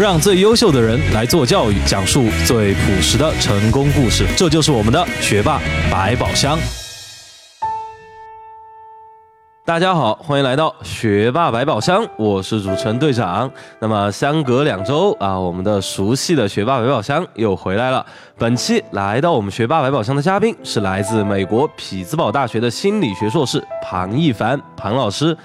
让最优秀的人来做教育，讲述最朴实的成功故事。这就是我们的学霸百宝箱。大家好，欢迎来到学霸百宝箱，我是主持人队长。那么相隔两周啊，我们的熟悉的学霸百宝箱又回来了。本期来到我们学霸百宝箱的嘉宾是来自美国匹兹堡大学的心理学硕士庞一凡庞老师。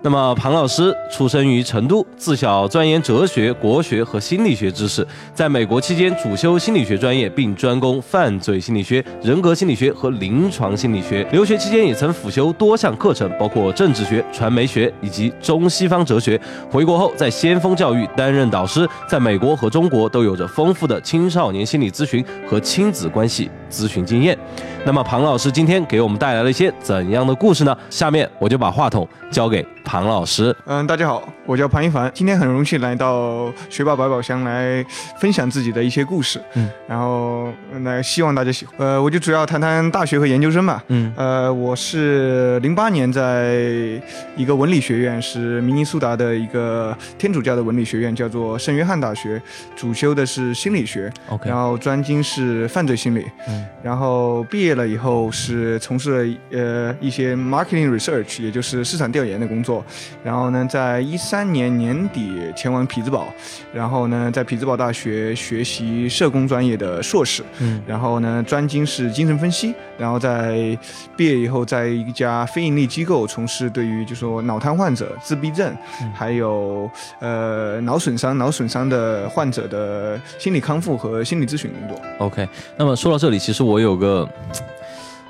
那么，庞老师出生于成都，自小钻研哲学、国学和心理学知识。在美国期间，主修心理学专业，并专攻犯罪心理学、人格心理学和临床心理学。留学期间，也曾辅修多项课程，包括政治学、传媒学以及中西方哲学。回国后，在先锋教育担任导师，在美国和中国都有着丰富的青少年心理咨询和亲子关系咨询经验。那么，庞老师今天给我们带来了一些怎样的故事呢？下面我就把话筒交给。庞老师，嗯，大家好，我叫庞一凡，今天很荣幸来到学霸百宝箱来分享自己的一些故事，嗯，然后来希望大家喜欢，呃，我就主要谈谈大学和研究生吧，嗯，呃，我是零八年在一个文理学院，是明尼苏达的一个天主教的文理学院，叫做圣约翰大学，主修的是心理学，OK，然后专精是犯罪心理，嗯，然后毕业了以后是从事了呃一些 marketing research，也就是市场调研的工作。然后呢，在一三年年底前往匹兹堡，然后呢，在匹兹堡大学学习社工专业的硕士，嗯，然后呢，专精是精神分析，然后在毕业以后，在一家非盈利机构从事对于就说脑瘫患者、自闭症，还有呃脑损伤、脑损伤的患者的心理康复和心理咨询工作。OK，那么说到这里，其实我有个。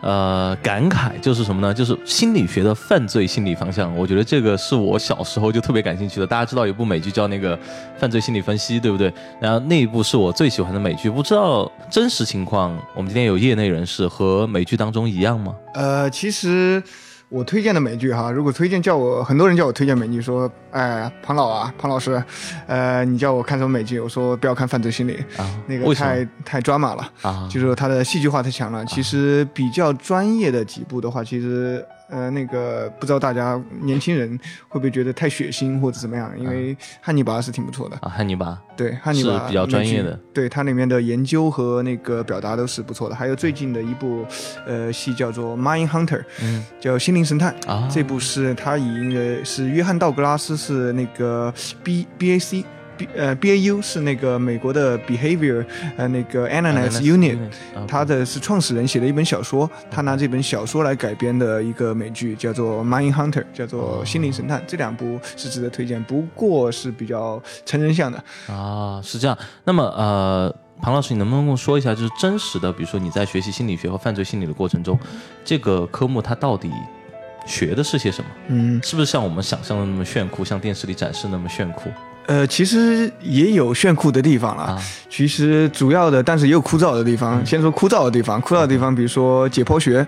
呃，感慨就是什么呢？就是心理学的犯罪心理方向，我觉得这个是我小时候就特别感兴趣的。大家知道有部美剧叫那个《犯罪心理分析》，对不对？然后那一部是我最喜欢的美剧。不知道真实情况，我们今天有业内人士和美剧当中一样吗？呃，其实。我推荐的美剧哈，如果推荐叫我很多人叫我推荐美剧，说，哎，庞老啊，庞老师，呃，你叫我看什么美剧？我说不要看《犯罪心理》，那个太太抓马了啊，就是它的戏剧化太强了。其实比较专业的几部的话，其实。呃，那个不知道大家年轻人会不会觉得太血腥或者怎么样？因为汉尼拔是挺不错的啊，汉尼拔对汉尼拔是比较专业的，对它里面的研究和那个表达都是不错的。还有最近的一部呃戏叫做《Mind Hunter》，嗯，叫《心灵神探》啊，这部是他以那个是约翰道格拉斯是那个 B B A C。B 呃，B A U 是那个美国的 Behavior 呃那个 Analysis Unit，他的是创始人写的一本小说，他拿这本小说来改编的一个美剧叫做 Mind Hunter，叫做心灵神探，这两部是值得推荐，不过是比较成人向的啊，是这样。那么呃，庞老师，你能不能跟我说一下，就是真实的，比如说你在学习心理学和犯罪心理的过程中，这个科目它到底学的是些什么？嗯，是不是像我们想象的那么炫酷，像电视里展示那么炫酷？呃，其实也有炫酷的地方了。其实主要的，但是也有枯燥的地方。先说枯燥的地方，枯燥的地方，比如说解剖学。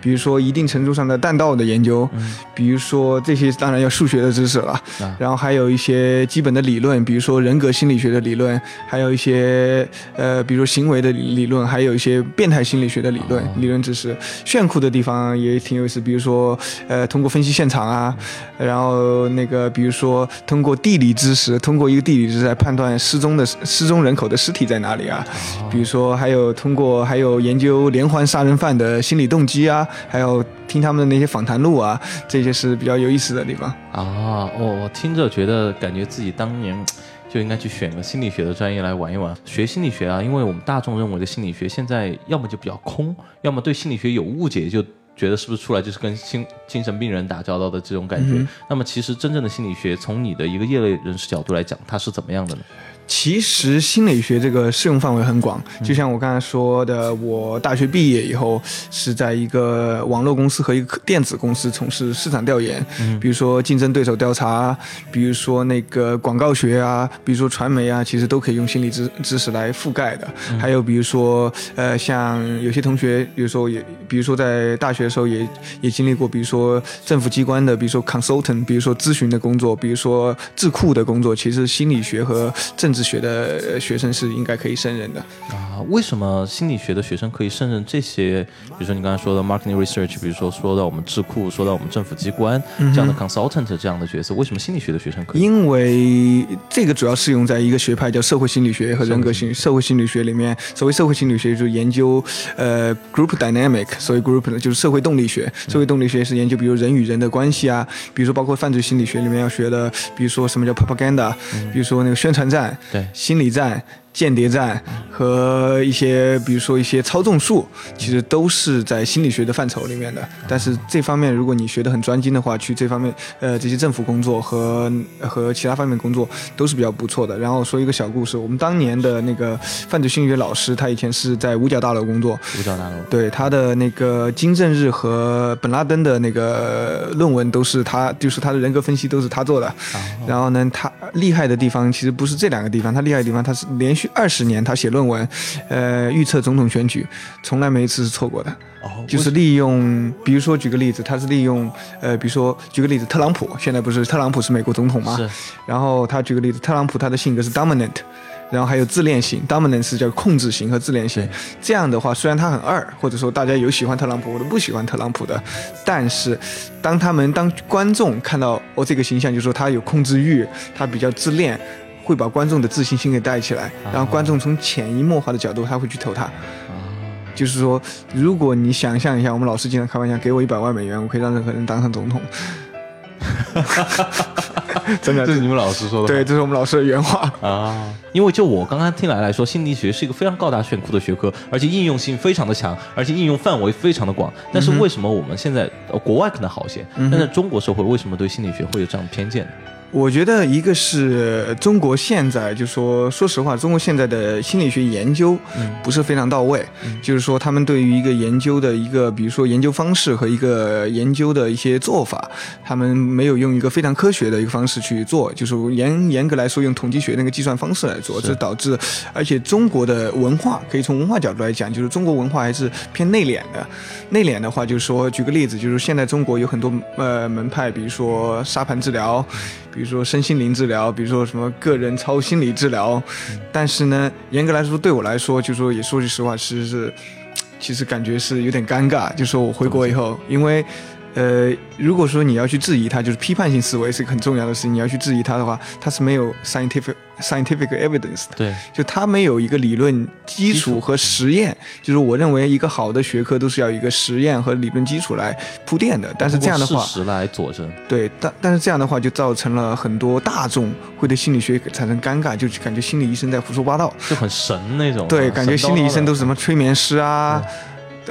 比如说一定程度上的弹道的研究，比如说这些当然要数学的知识了，然后还有一些基本的理论，比如说人格心理学的理论，还有一些呃，比如行为的理论，还有一些变态心理学的理论理论知识。炫酷的地方也挺有意思，比如说呃，通过分析现场啊，然后那个比如说通过地理知识，通过一个地理知识来判断失踪的失踪人口的尸体在哪里啊，比如说还有通过还有研究连环杀人犯的心理动机啊。还有听他们的那些访谈录啊，这些是比较有意思的地方啊。我我听着觉得，感觉自己当年就应该去选个心理学的专业来玩一玩。学心理学啊，因为我们大众认为的心理学现在要么就比较空，要么对心理学有误解，就觉得是不是出来就是跟精精神病人打交道的这种感觉。那么其实真正的心理学，从你的一个业内人士角度来讲，它是怎么样的呢？其实心理学这个适用范围很广，就像我刚才说的，我大学毕业以后是在一个网络公司和一个电子公司从事市场调研，比如说竞争对手调查，比如说那个广告学啊，比如说传媒啊，其实都可以用心理知知识来覆盖的。还有比如说，呃，像有些同学，比如说也，比如说在大学的时候也也经历过，比如说政府机关的，比如说 consultant，比如说咨询的工作，比如说智库的工作，其实心理学和政治。治学的学生是应该可以胜任的。啊，为什么心理学的学生可以胜任这些？比如说你刚才说的 marketing research，比如说说到我们智库，说到我们政府机关这样的 consultant 这样的角色，为什么心理学的学生可以？因为这个主要适用在一个学派叫社会心理学和人格心社会心理学里面。所谓社会心理学就是研究呃 group dynamic，所谓 group 呢就是社会动力学。社会动力学是研究比如人与人的关系啊，比如说包括犯罪心理学里面要学的，比如说什么叫 propaganda，比如说那个宣传战，对，心理战。间谍战和一些，比如说一些操纵术，其实都是在心理学的范畴里面的。但是这方面，如果你学得很专精的话，去这方面，呃，这些政府工作和和其他方面工作都是比较不错的。然后说一个小故事，我们当年的那个犯罪心理学老师，他以前是在五角大楼工作。五角大楼。对他的那个金正日和本拉登的那个论文都是他，就是他的人格分析都是他做的。然后呢，他厉害的地方其实不是这两个地方，他厉害的地方他是连续。二十年，他写论文，呃，预测总统选举，从来没一次是错过的。哦，就是利用，比如说举个例子，他是利用，呃，比如说举个例子，特朗普现在不是特朗普是美国总统吗？是。然后他举个例子，特朗普他的性格是 dominant，然后还有自恋型，dominant 是叫控制型和自恋型。这样的话，虽然他很二，或者说大家有喜欢特朗普，或者不喜欢特朗普的，但是当他们当观众看到哦这个形象，就说他有控制欲，他比较自恋。会把观众的自信心给带起来，然后观众从潜移默化的角度，他会去投他。就是说，如果你想象一下，我们老师经常开玩笑，给我一百万美元，我可以让任何人当上总统。真的，这是你们老师说的。对，这是我们老师的原话啊。因为就我刚刚听来来说，心理学是一个非常高大炫酷的学科，而且应用性非常的强，而且应用范围非常的广。但是为什么我们现在国外可能好些，但在中国社会为什么对心理学会有这样的偏见？我觉得一个是中国现在就说，说实话，中国现在的心理学研究不是非常到位。就是说，他们对于一个研究的一个，比如说研究方式和一个研究的一些做法，他们没有用一个非常科学的一个方式去做。就是严严格来说，用统计学那个计算方式来做，这导致，而且中国的文化可以从文化角度来讲，就是中国文化还是偏内敛的。内敛的话，就是说，举个例子，就是现在中国有很多呃门派，比如说沙盘治疗。比如说身心灵治疗，比如说什么个人超心理治疗，但是呢，严格来说，对我来说，就说也说句实话，其实是，其实感觉是有点尴尬。就说我回国以后，因为，呃，如果说你要去质疑它，就是批判性思维是一个很重要的事情，你要去质疑它的话，它是没有 scientific。scientific evidence 的对，就它没有一个理论基础和实验，就是我认为一个好的学科都是要一个实验和理论基础来铺垫的。但是这样的话，事实来佐证。对，但但是这样的话就造成了很多大众会对心理学产生尴尬，就感觉心理医生在胡说八道，就很神那种。对，感觉心理医生都是什么催眠师啊。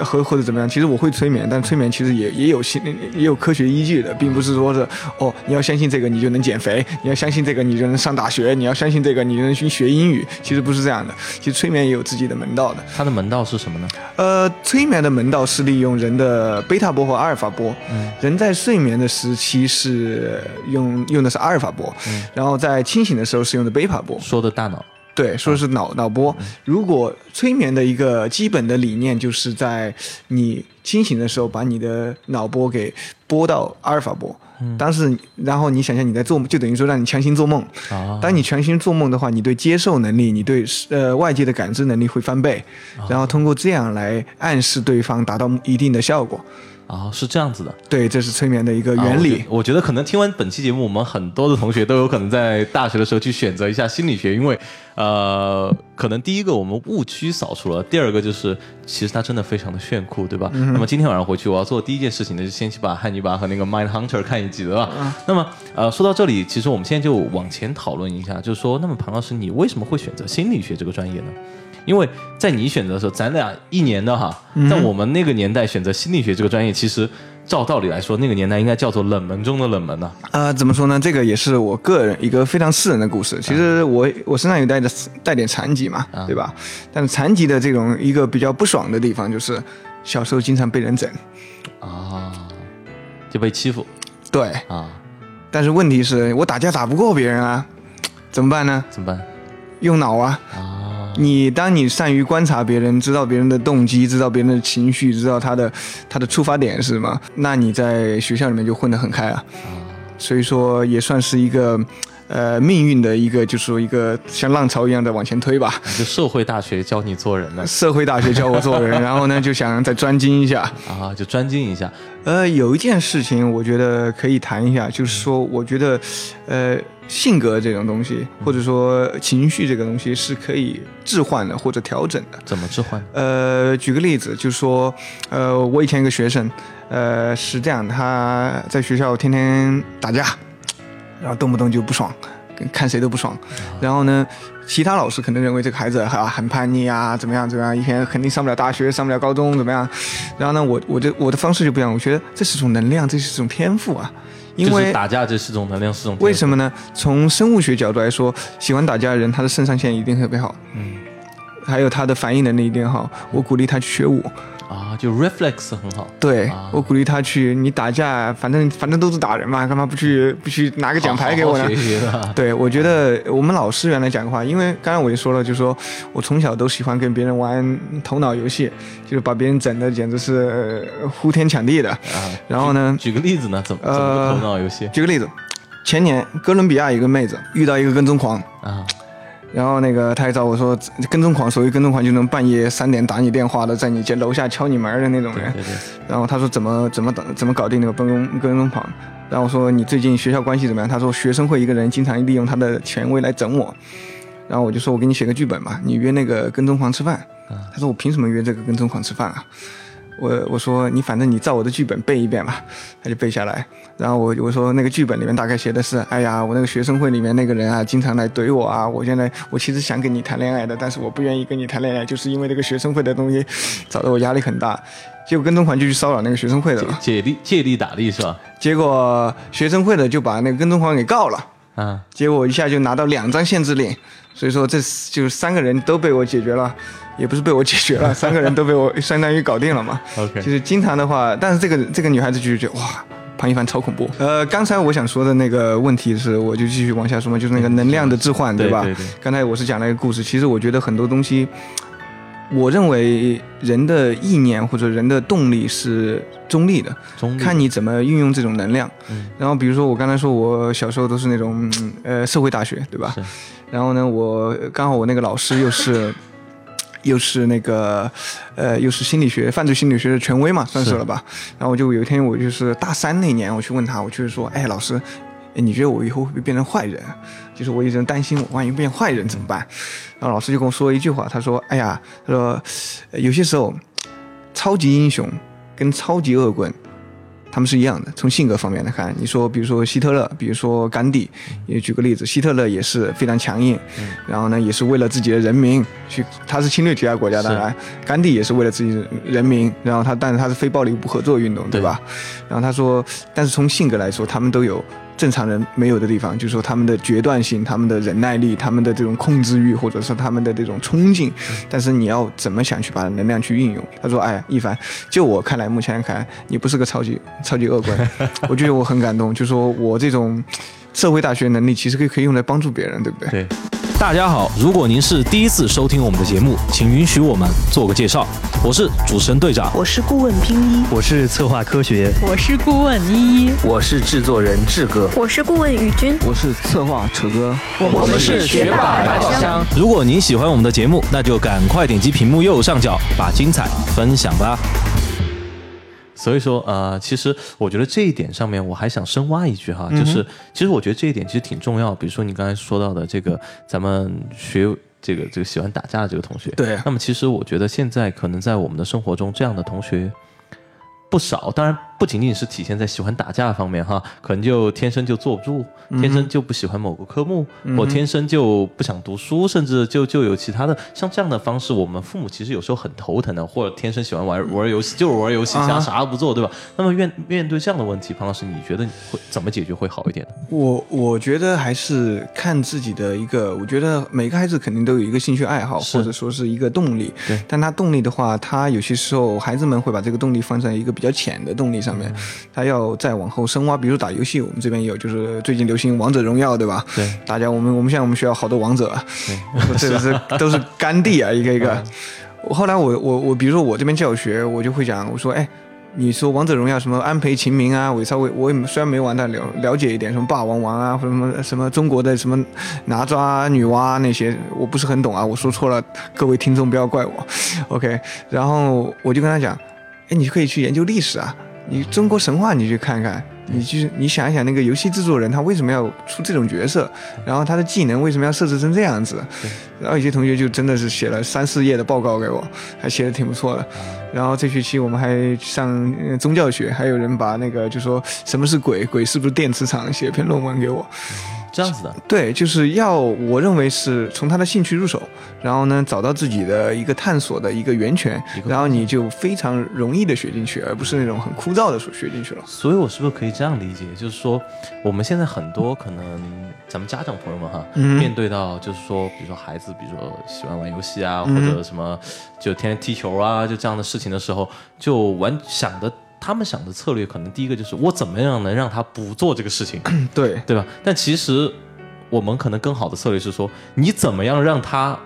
或或者怎么样？其实我会催眠，但催眠其实也也有心也有科学依据的，并不是说是哦，你要相信这个你就能减肥，你要相信这个你就能上大学，你要相信这个你就能去学英语。其实不是这样的，其实催眠也有自己的门道的。它的门道是什么呢？呃，催眠的门道是利用人的贝塔波和阿尔法波。嗯，人在睡眠的时期是用用的是阿尔法波，然后在清醒的时候是用的贝塔波。说的大脑。对，说的是脑脑波。如果催眠的一个基本的理念，就是在你清醒的时候，把你的脑波给拨到阿尔法波。但是，然后你想象你在做梦，就等于说让你强行做梦。当你强行做梦的话，你对接受能力，你对呃外界的感知能力会翻倍，然后通过这样来暗示对方，达到一定的效果。啊，是这样子的，对，这是催眠的一个原理。我觉得可能听完本期节目，我们很多的同学都有可能在大学的时候去选择一下心理学，因为，呃，可能第一个我们误区扫除了，第二个就是其实它真的非常的炫酷，对吧？那么今天晚上回去我要做的第一件事情呢，就先去把汉尼拔和那个 Mind Hunter 看一集对吧。那么，呃，说到这里，其实我们现在就往前讨论一下，就是说，那么庞老师，你为什么会选择心理学这个专业呢？因为在你选择的时候，咱俩一年的哈，在我们那个年代选择心理学这个专业，其实照道理来说，那个年代应该叫做冷门中的冷门呢。啊，怎么说呢？这个也是我个人一个非常私人的故事。其实我我身上有带着带点残疾嘛，对吧？但是残疾的这种一个比较不爽的地方，就是小时候经常被人整，啊，就被欺负。对啊，但是问题是我打架打不过别人啊，怎么办呢？怎么办？用脑啊。啊。你当你善于观察别人，知道别人的动机，知道别人的情绪，知道他的他的出发点是什么，那你在学校里面就混得很开啊。所以说也算是一个，呃命运的一个，就是说一个像浪潮一样的往前推吧。就社会大学教你做人的，社会大学教我做人，然后呢就想再专精一下啊，就专精一下。呃，有一件事情我觉得可以谈一下，就是说我觉得，呃，性格这种东西，或者说情绪这个东西是可以置换的或者调整的。怎么置换？呃，举个例子，就是说，呃，我以前一个学生，呃，是这样，他在学校天天打架，然后动不动就不爽，看谁都不爽，然后呢。其他老师可能认为这个孩子哈很叛逆啊，怎么样怎么样，以前肯定上不了大学，上不了高中，怎么样？然后呢，我我的我的方式就不一样，我觉得这是种能量，这是种天赋啊。因为打架这是种能量，是种为什么呢？从生物学角度来说，喜欢打架的人，他的肾上腺一定特别好，嗯，还有他的反应能力一定好。我鼓励他去学武。啊，就 reflex 很好。对我鼓励他去，你打架，反正反正都是打人嘛，干嘛不去 不去拿个奖牌给我呢？对，我觉得我们老师原来讲的话，因为刚才我也说了，就是说我从小都喜欢跟别人玩头脑游戏，就是把别人整的简直是呼天抢地的。啊，然后呢？举个例子呢？怎么怎么个头脑游戏？举个例子，前年哥伦比亚一个妹子遇到一个跟踪狂啊。然后那个他还找我说跟踪狂，所谓跟踪狂就能半夜三点打你电话的，在你家楼下敲你门的那种人。然后他说怎么怎么怎么搞定那个跟踪跟踪狂？然后我说你最近学校关系怎么样？他说学生会一个人经常利用他的权威来整我。然后我就说我给你写个剧本吧，你约那个跟踪狂吃饭。他说我凭什么约这个跟踪狂吃饭啊？我我说你反正你照我的剧本背一遍吧，他就背下来。然后我我说那个剧本里面大概写的是，哎呀，我那个学生会里面那个人啊，经常来怼我啊。我现在我其实想跟你谈恋爱的，但是我不愿意跟你谈恋爱，就是因为这个学生会的东西，搞得我压力很大。结果跟踪狂就去骚扰那个学生会的了，借力借力打力是吧？结果学生会的就把那个跟踪狂给告了，啊，结果一下就拿到两张限制令。所以说这就三个人都被我解决了。也不是被我解决了，三个人都被我相当于搞定了嘛。OK，就是经常的话，但是这个这个女孩子就觉得哇，庞一凡超恐怖。呃，刚才我想说的那个问题是，我就继续往下说嘛，就是那个能量的置换，对吧？对对。刚才我是讲了一个故事，其实我觉得很多东西，我认为人的意念或者人的动力是中立的，看你怎么运用这种能量。嗯。然后比如说我刚才说我小时候都是那种呃社会大学，对吧？然后呢，我刚好我那个老师又是。又是那个，呃，又是心理学、犯罪心理学的权威嘛，算是了吧。然后我就有一天，我就是大三那年，我去问他，我就是说，哎，老师，你觉得我以后会不会变成坏人？就是我一直担心，我万一变坏人怎么办？然后老师就跟我说了一句话，他说，哎呀，他说，有些时候，超级英雄跟超级恶棍。他们是一样的，从性格方面来看，你说，比如说希特勒，比如说甘地，也举个例子，希特勒也是非常强硬，然后呢，也是为了自己的人民去，他是侵略其他国家，当然，甘地也是为了自己人民，然后他，但是他是非暴力不合作运动，对吧？然后他说，但是从性格来说，他们都有。正常人没有的地方，就是说他们的决断性、他们的忍耐力、他们的这种控制欲，或者是他们的这种冲劲。但是你要怎么想去把能量去运用？他说：“哎，一凡，就我看来，目前看你不是个超级超级恶棍。我觉得我很感动，就说我这种社会大学能力其实可以可以用来帮助别人，对不对？”对。大家好，如果您是第一次收听我们的节目，请允许我们做个介绍。我是主持人队长，我是顾问拼一，我是策划科学，我是顾问依依，我是制作人志哥，我是顾问宇军，我是策划楚哥，我们是学霸宝箱。如果您喜欢我们的节目，那就赶快点击屏幕右上角，把精彩分享吧。所以说，呃，其实我觉得这一点上面，我还想深挖一句哈，就是其实我觉得这一点其实挺重要。比如说你刚才说到的这个，咱们学这个这个喜欢打架的这个同学，对。那么其实我觉得现在可能在我们的生活中，这样的同学不少，当然。不仅仅是体现在喜欢打架方面哈，可能就天生就坐不住，天生就不喜欢某个科目，或天生就不想读书，甚至就就有其他的像这样的方式，我们父母其实有时候很头疼的，或者天生喜欢玩玩游戏，就是玩游戏，其他啥都不做，对吧？那么面面对这样的问题，庞老师，你觉得你会怎么解决会好一点呢？我我觉得还是看自己的一个，我觉得每个孩子肯定都有一个兴趣爱好，或者说是一个动力。对，但他动力的话，他有些时候孩子们会把这个动力放在一个比较浅的动力。上面，他要再往后深挖，比如打游戏，我们这边有，就是最近流行王者荣耀，对吧？对，大家我们我们现在我们学校好多王者，这个是都是干地啊，一个一个。后来我我我，比如说我这边教学，我就会讲，我说，哎，你说王者荣耀什么安培秦明啊，我稍微我也虽然没玩，但了了解一点，什么霸王王啊，或者什么什么中国的什么哪吒女娲那些，我不是很懂啊，我说错了，各位听众不要怪我。OK，然后我就跟他讲，哎，你可以去研究历史啊，你中国神话你去看看。你就是你想一想，那个游戏制作人他为什么要出这种角色，然后他的技能为什么要设置成这样子？然后有些同学就真的是写了三四页的报告给我，还写的挺不错的。然后这学期我们还上宗教学，还有人把那个就说什么是鬼，鬼是不是电磁场，写篇论文给我。这样子的，对，就是要我认为是从他的兴趣入手，然后呢找到自己的一个探索的一个源泉，然后你就非常容易的学进去，而不是那种很枯燥的学进去了。所以，我是不是可以这样理解，就是说，我们现在很多可能咱们家长朋友们哈，面对到就是说，比如说孩子，比如说喜欢玩游戏啊，或者什么就天天踢球啊，就这样的事情的时候，就完想的。他们想的策略可能第一个就是我怎么样能让他不做这个事情，对对吧？但其实我们可能更好的策略是说，你怎么样让他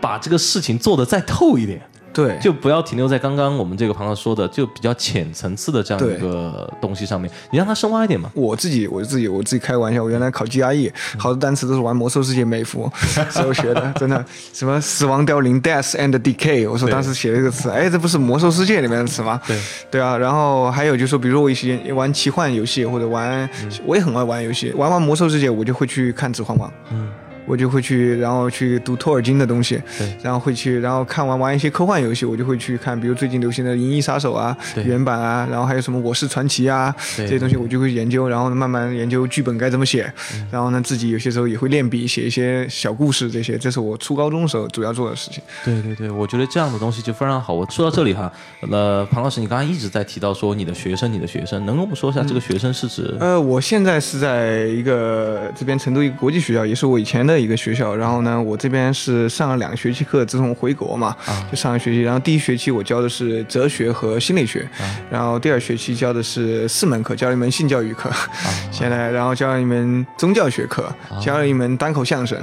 把这个事情做得再透一点。对，就不要停留在刚刚我们这个朋友说的，就比较浅层次的这样一个东西上面，你让他深挖一点嘛。我自己，我自己，我自己开玩笑，我原来考 GRE，好多单词都是玩魔兽世界美服时候学的，真的，什么死亡凋零 （death and decay），我说当时写了一个词，哎，这不是魔兽世界里面的词吗？对，对啊。然后还有就是说，比如说我一些玩奇幻游戏或者玩，我也很爱玩游戏，玩完魔兽世界，我就会去看指环王。嗯。我就会去，然后去读托尔金的东西，对，然后会去，然后看完玩一些科幻游戏，我就会去看，比如最近流行的《银翼杀手》啊，原版啊，然后还有什么《我是传奇》啊，这些东西我就会研究，然后慢慢研究剧本该怎么写，然后呢，自己有些时候也会练笔写一些小故事，这些，这是我初高中时候主要做的事情。对对对，我觉得这样的东西就非常好。我说到这里哈，呃庞老师，你刚刚一直在提到说你的学生，你的学生，能跟我们说一下这个学生是指？呃，我现在是在一个这边成都一个国际学校，也是我以前的一个学校，然后。呢，我这边是上了两个学期课，自从回国嘛，就上个学期。然后第一学期我教的是哲学和心理学，然后第二学期教的是四门课，教了一门性教育课，现在然后教了一门宗教学课，教了一门单口相声，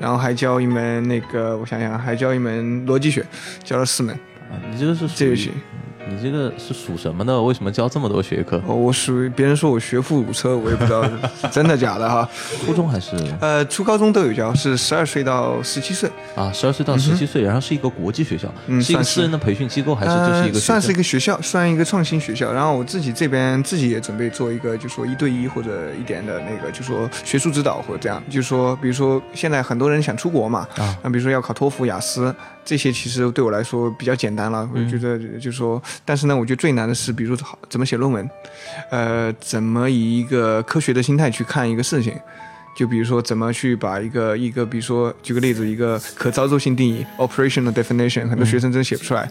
然后还教一门那个，我想想，还教一门逻辑学，教了四门。啊，你这个是这学期。你这个是属什么的？为什么教这么多学科？我属于别人说我学富五车，我也不知道 真的假的哈。初中还是？呃，初高中都有教，是十二岁到十七岁啊，十二岁到十七岁，然后是一个国际学校，是一个私人的培训机构，还是就是一个算是一个学校，算一个创新学校。然后我自己这边自己也准备做一个，就说一对一或者一点的那个，就说学术指导或者这样，就说比如说现在很多人想出国嘛，啊，那比如说要考托福、雅思。这些其实对我来说比较简单了，我觉得就是说，但是呢，我觉得最难的是，比如好怎么写论文，呃，怎么以一个科学的心态去看一个事情，就比如说怎么去把一个一个，比如说举个例子，一个可操作性定义 （operational definition），很多学生真写不出来，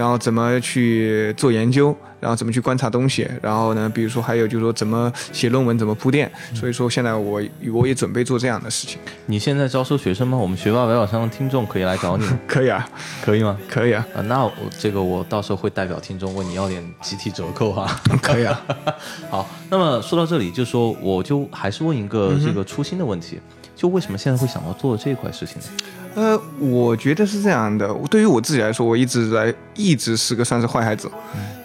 然后怎么去做研究。然后怎么去观察东西？然后呢，比如说还有就是说怎么写论文，怎么铺垫？所以说现在我我也准备做这样的事情。你现在招收学生吗？我们学霸百宝箱的听众可以来找你。可以啊，可以吗？可以啊。啊，那我这个我到时候会代表听众问你要点集体折扣哈。可以啊。好，那么说到这里，就说我就还是问一个这个初心的问题，就为什么现在会想到做这块事情呢？呃，我觉得是这样的。对于我自己来说，我一直在一直是个算是坏孩子，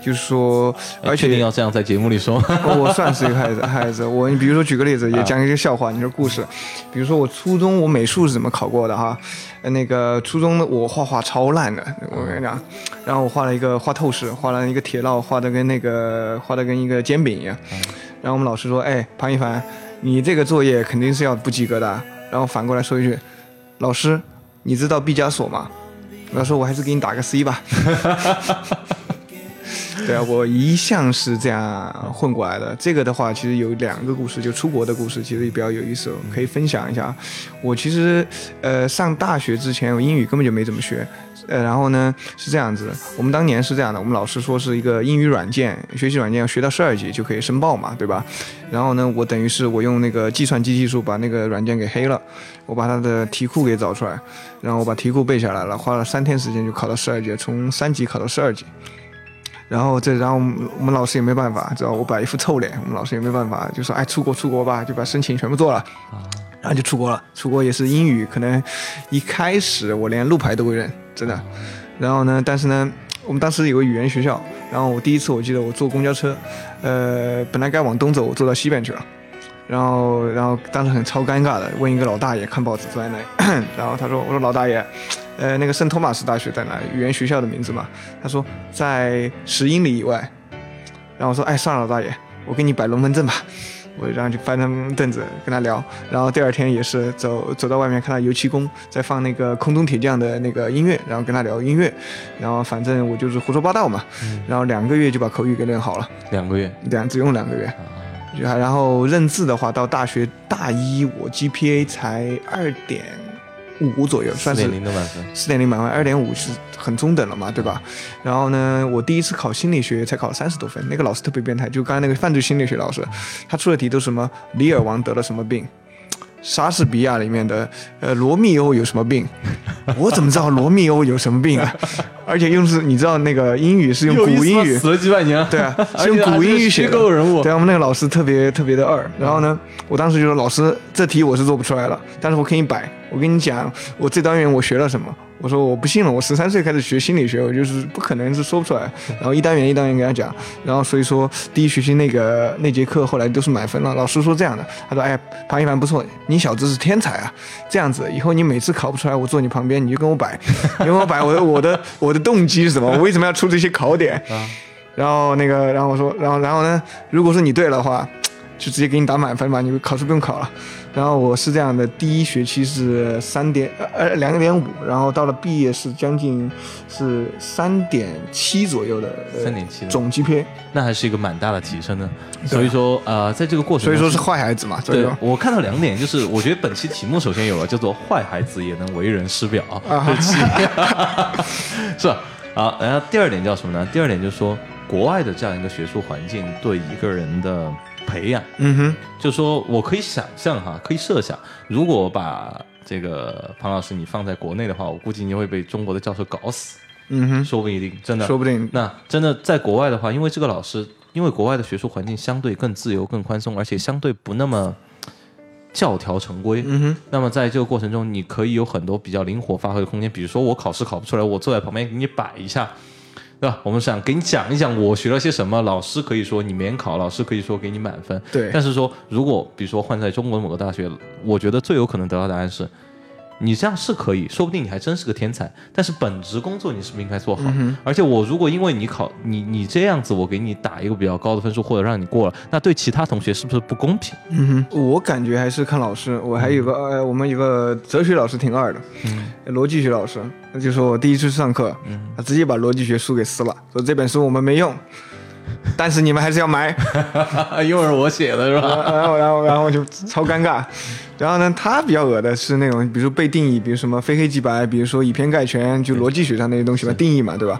就是说，而且一定要这样在节目里说。我算是一个孩子，孩子。我你比如说举个例子，也讲一个笑话，你说故事。比如说我初中我美术是怎么考过的哈？那个初中的我画画超烂的，我跟你讲。然后我画了一个画透视，画了一个铁烙，画的跟那个画的跟一个煎饼一样。然后我们老师说：“哎，庞一凡，你这个作业肯定是要不及格的。”然后反过来说一句：“老师。”你知道毕加索吗？我说我还是给你打个 C 吧。对啊，我一向是这样混过来的。这个的话，其实有两个故事，就出国的故事，其实也比较有意思，可以分享一下。我其实呃上大学之前，我英语根本就没怎么学。呃，然后呢是这样子，我们当年是这样的，我们老师说是一个英语软件学习软件，要学到十二级就可以申报嘛，对吧？然后呢，我等于是我用那个计算机技术把那个软件给黑了，我把它的题库给找出来，然后我把题库背下来了，花了三天时间就考到十二级，从三级考到十二级。然后这，然后我们老师也没办法，知道我摆一副臭脸，我们老师也没办法，就说哎，出国出国吧，就把申请全部做了，然后就出国了。出国也是英语，可能一开始我连路牌都会认，真的。然后呢，但是呢，我们当时有个语言学校。然然后我第一次我记得我坐公交车，呃，本来该往东走，我坐到西边去了。然后，然后当时很超尴尬的，问一个老大爷看报纸坐在那里，然后他说：“我说老大爷，呃，那个圣托马斯大学在哪里？语言学校的名字嘛？”他说在十英里以外。然后我说：“哎，算了，老大爷，我给你摆龙门阵吧。”我然后就搬张凳子跟他聊。然后第二天也是走走到外面看到油漆工在放那个空中铁匠的那个音乐，然后跟他聊音乐。然后反正我就是胡说八道嘛。然后两个月就把口语给练好了。两个月，两，只用两个月。然后认字的话，到大学大一我 GPA 才二点五左右，算是四点零的满分。四点零满分，二点五是很中等了嘛，对吧？然后呢，我第一次考心理学才考了三十多分，那个老师特别变态，就刚才那个犯罪心理学老师，他出的题都是什么？李尔王得了什么病？莎士比亚里面的呃罗密欧有什么病？我怎么知道罗密欧有什么病啊？而且用是，你知道那个英语是用古英语，死了几百年，对啊，是用古英语写的。虚构人物，对啊，我们那个老师特别特别的二。然后呢，我当时就说老师，这题我是做不出来了，但是我可以摆。我跟你讲，我这单元我学了什么。我说我不信了，我十三岁开始学心理学，我就是不可能是说不出来。然后一单元一单元给他讲，然后所以说第一学期那个那节课后来都是满分了。老师说这样的，他说哎，庞一凡不错，你小子是天才啊！这样子以后你每次考不出来，我坐你旁边，你就跟我摆，你跟我摆，我我的我的动机是什么？我为什么要出这些考点？然后那个，然后我说，然后然后呢？如果说你对的话。就直接给你打满分嘛，你考试不用考了。然后我是这样的，第一学期是三点呃两点五，然后到了毕业是将近是三点七左右的三点七总 GPA，那还是一个蛮大的提升呢。所以说呃，在这个过程，所以说是坏孩子嘛。对，我看到两点，就是我觉得本期题目首先有了叫做“坏孩子也能为人师表”啊，是吧？啊，然后第二点叫什么呢？第二点就是说，国外的这样一个学术环境对一个人的。培养，嗯哼，就说我可以想象哈，可以设想，如果把这个庞老师你放在国内的话，我估计你会被中国的教授搞死，嗯哼，说不一定，真的，说不定。那真的在国外的话，因为这个老师，因为国外的学术环境相对更自由、更宽松，而且相对不那么教条成规，嗯哼。那么在这个过程中，你可以有很多比较灵活发挥的空间，比如说我考试考不出来，我坐在旁边给你摆一下。对吧？我们想给你讲一讲我学了些什么。老师可以说你免考，老师可以说给你满分。对。但是说，如果比如说换在中国某个大学，我觉得最有可能得到答案是。你这样是可以，说不定你还真是个天才。但是本职工作你是不是应该做好？而且我如果因为你考你你这样子，我给你打一个比较高的分数，或者让你过了，那对其他同学是不是不公平？嗯哼，我感觉还是看老师。我还有个呃，我们有个哲学老师挺二的，逻辑学老师，就说我第一次上课，他直接把逻辑学书给撕了，说这本书我们没用。但是你们还是要买，因为是我写的是吧？然后，然后，然后就超尴尬。然后呢，他比较恶的是那种，比如被定义，比如什么非黑即白，比如说以偏概全，就逻辑学上那些东西吧，定义嘛，对吧？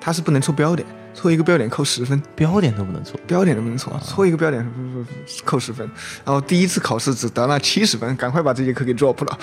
他是不能错标点，错一个标点扣十分，标点都不能错，标点都不能错，错一个标点扣十分。然后第一次考试只得了七十分，赶快把这节课给 drop 了。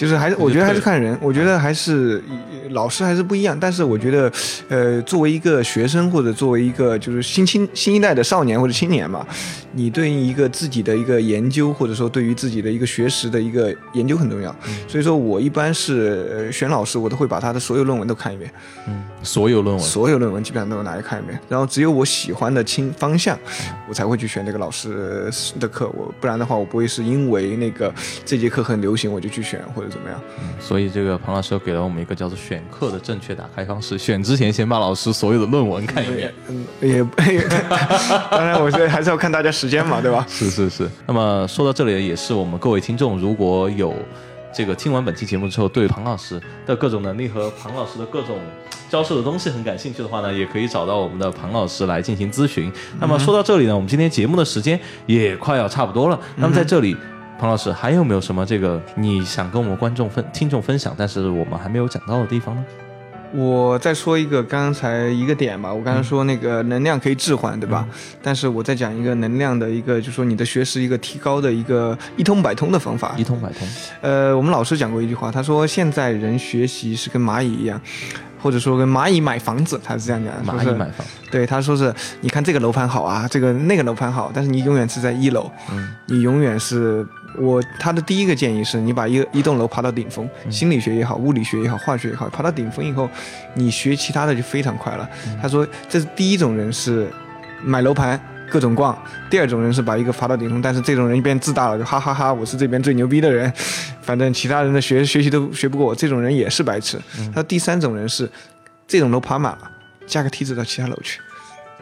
就是还是我觉得还是看人，我觉得还是老师还是不一样。但是我觉得，呃，作为一个学生或者作为一个就是新青新一代的少年或者青年嘛，你对于一个自己的一个研究或者说对于自己的一个学识的一个研究很重要。所以说我一般是选老师，我都会把他的所有论文都看一遍。嗯，所有论文，所有论文基本上都拿来看一遍。然后只有我喜欢的青方向，我才会去选这个老师的课。我不然的话，我不会是因为那个这节课很流行我就去选或者。怎么样？所以这个庞老师又给了我们一个叫做选课的正确打开方式。选之前先把老师所有的论文看一遍。嗯，也 当然，我觉得还是要看大家时间嘛，对吧？是是是。那么说到这里，也是我们各位听众，如果有这个听完本期节目之后，对庞老师的各种能力和庞老师的各种教授的东西很感兴趣的话呢，也可以找到我们的庞老师来进行咨询。那么说到这里呢，我们今天节目的时间也快要差不多了。那么在这里。庞老师，还有没有什么这个你想跟我们观众分听众分享，但是我们还没有讲到的地方呢？我再说一个刚才一个点吧，我刚才说那个能量可以置换，对吧？但是我再讲一个能量的一个，就说你的学识一个提高的一个一通百通的方法。一通百通。呃，我们老师讲过一句话，他说现在人学习是跟蚂蚁一样。或者说跟蚂蚁买房子，他是这样讲的。蚂蚁买房，对，他说是，你看这个楼盘好啊，这个那个楼盘好，但是你永远是在一楼，嗯，你永远是我他的第一个建议是你把一一栋楼爬到顶峰，心理学也好，物理学也好，化学也好，爬到顶峰以后，你学其他的就非常快了。他说这是第一种人是买楼盘。各种逛，第二种人是把一个爬到顶峰，但是这种人一边自大了，就哈哈哈，我是这边最牛逼的人，反正其他人的学学习都学不过我，这种人也是白痴。那第三种人是，这种楼爬满了，加个梯子到其他楼去。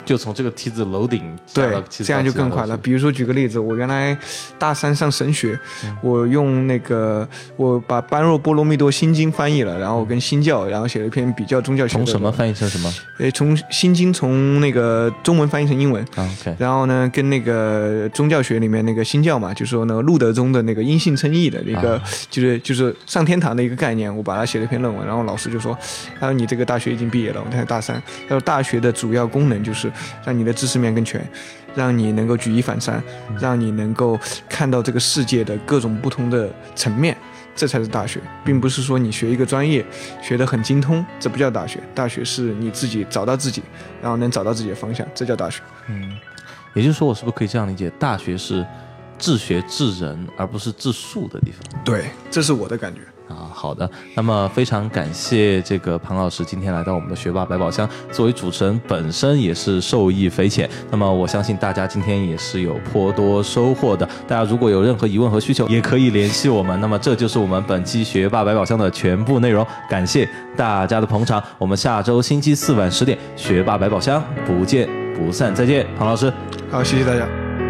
就从这个梯子楼顶对，这样就更快了。比如说举个例子，我原来大三上神学，我用那个我把《般若波罗蜜多心经》翻译了，然后跟新教，然后写了一篇比较宗教学。从什么翻译成什么？诶，从心经从那个中文翻译成英文。OK。然后呢，跟那个宗教学里面那个新教嘛，就是说那个路德宗的那个因信称义的那个，就是就是上天堂的一个概念，我把它写了一篇论文。然后老师就说：“他说你这个大学已经毕业了，我才大三。他说大学的主要功能就是。”让你的知识面更全，让你能够举一反三，让你能够看到这个世界的各种不同的层面，这才是大学，并不是说你学一个专业学得很精通，这不叫大学。大学是你自己找到自己，然后能找到自己的方向，这叫大学。嗯，也就是说，我是不是可以这样理解，大学是自学治人，而不是治术的地方？对，这是我的感觉。啊，好的，那么非常感谢这个庞老师今天来到我们的学霸百宝箱，作为主持人本身也是受益匪浅。那么我相信大家今天也是有颇多收获的。大家如果有任何疑问和需求，也可以联系我们。那么这就是我们本期学霸百宝箱的全部内容，感谢大家的捧场。我们下周星期四晚十点，学霸百宝箱不见不散。再见，庞老师。好，谢谢大家。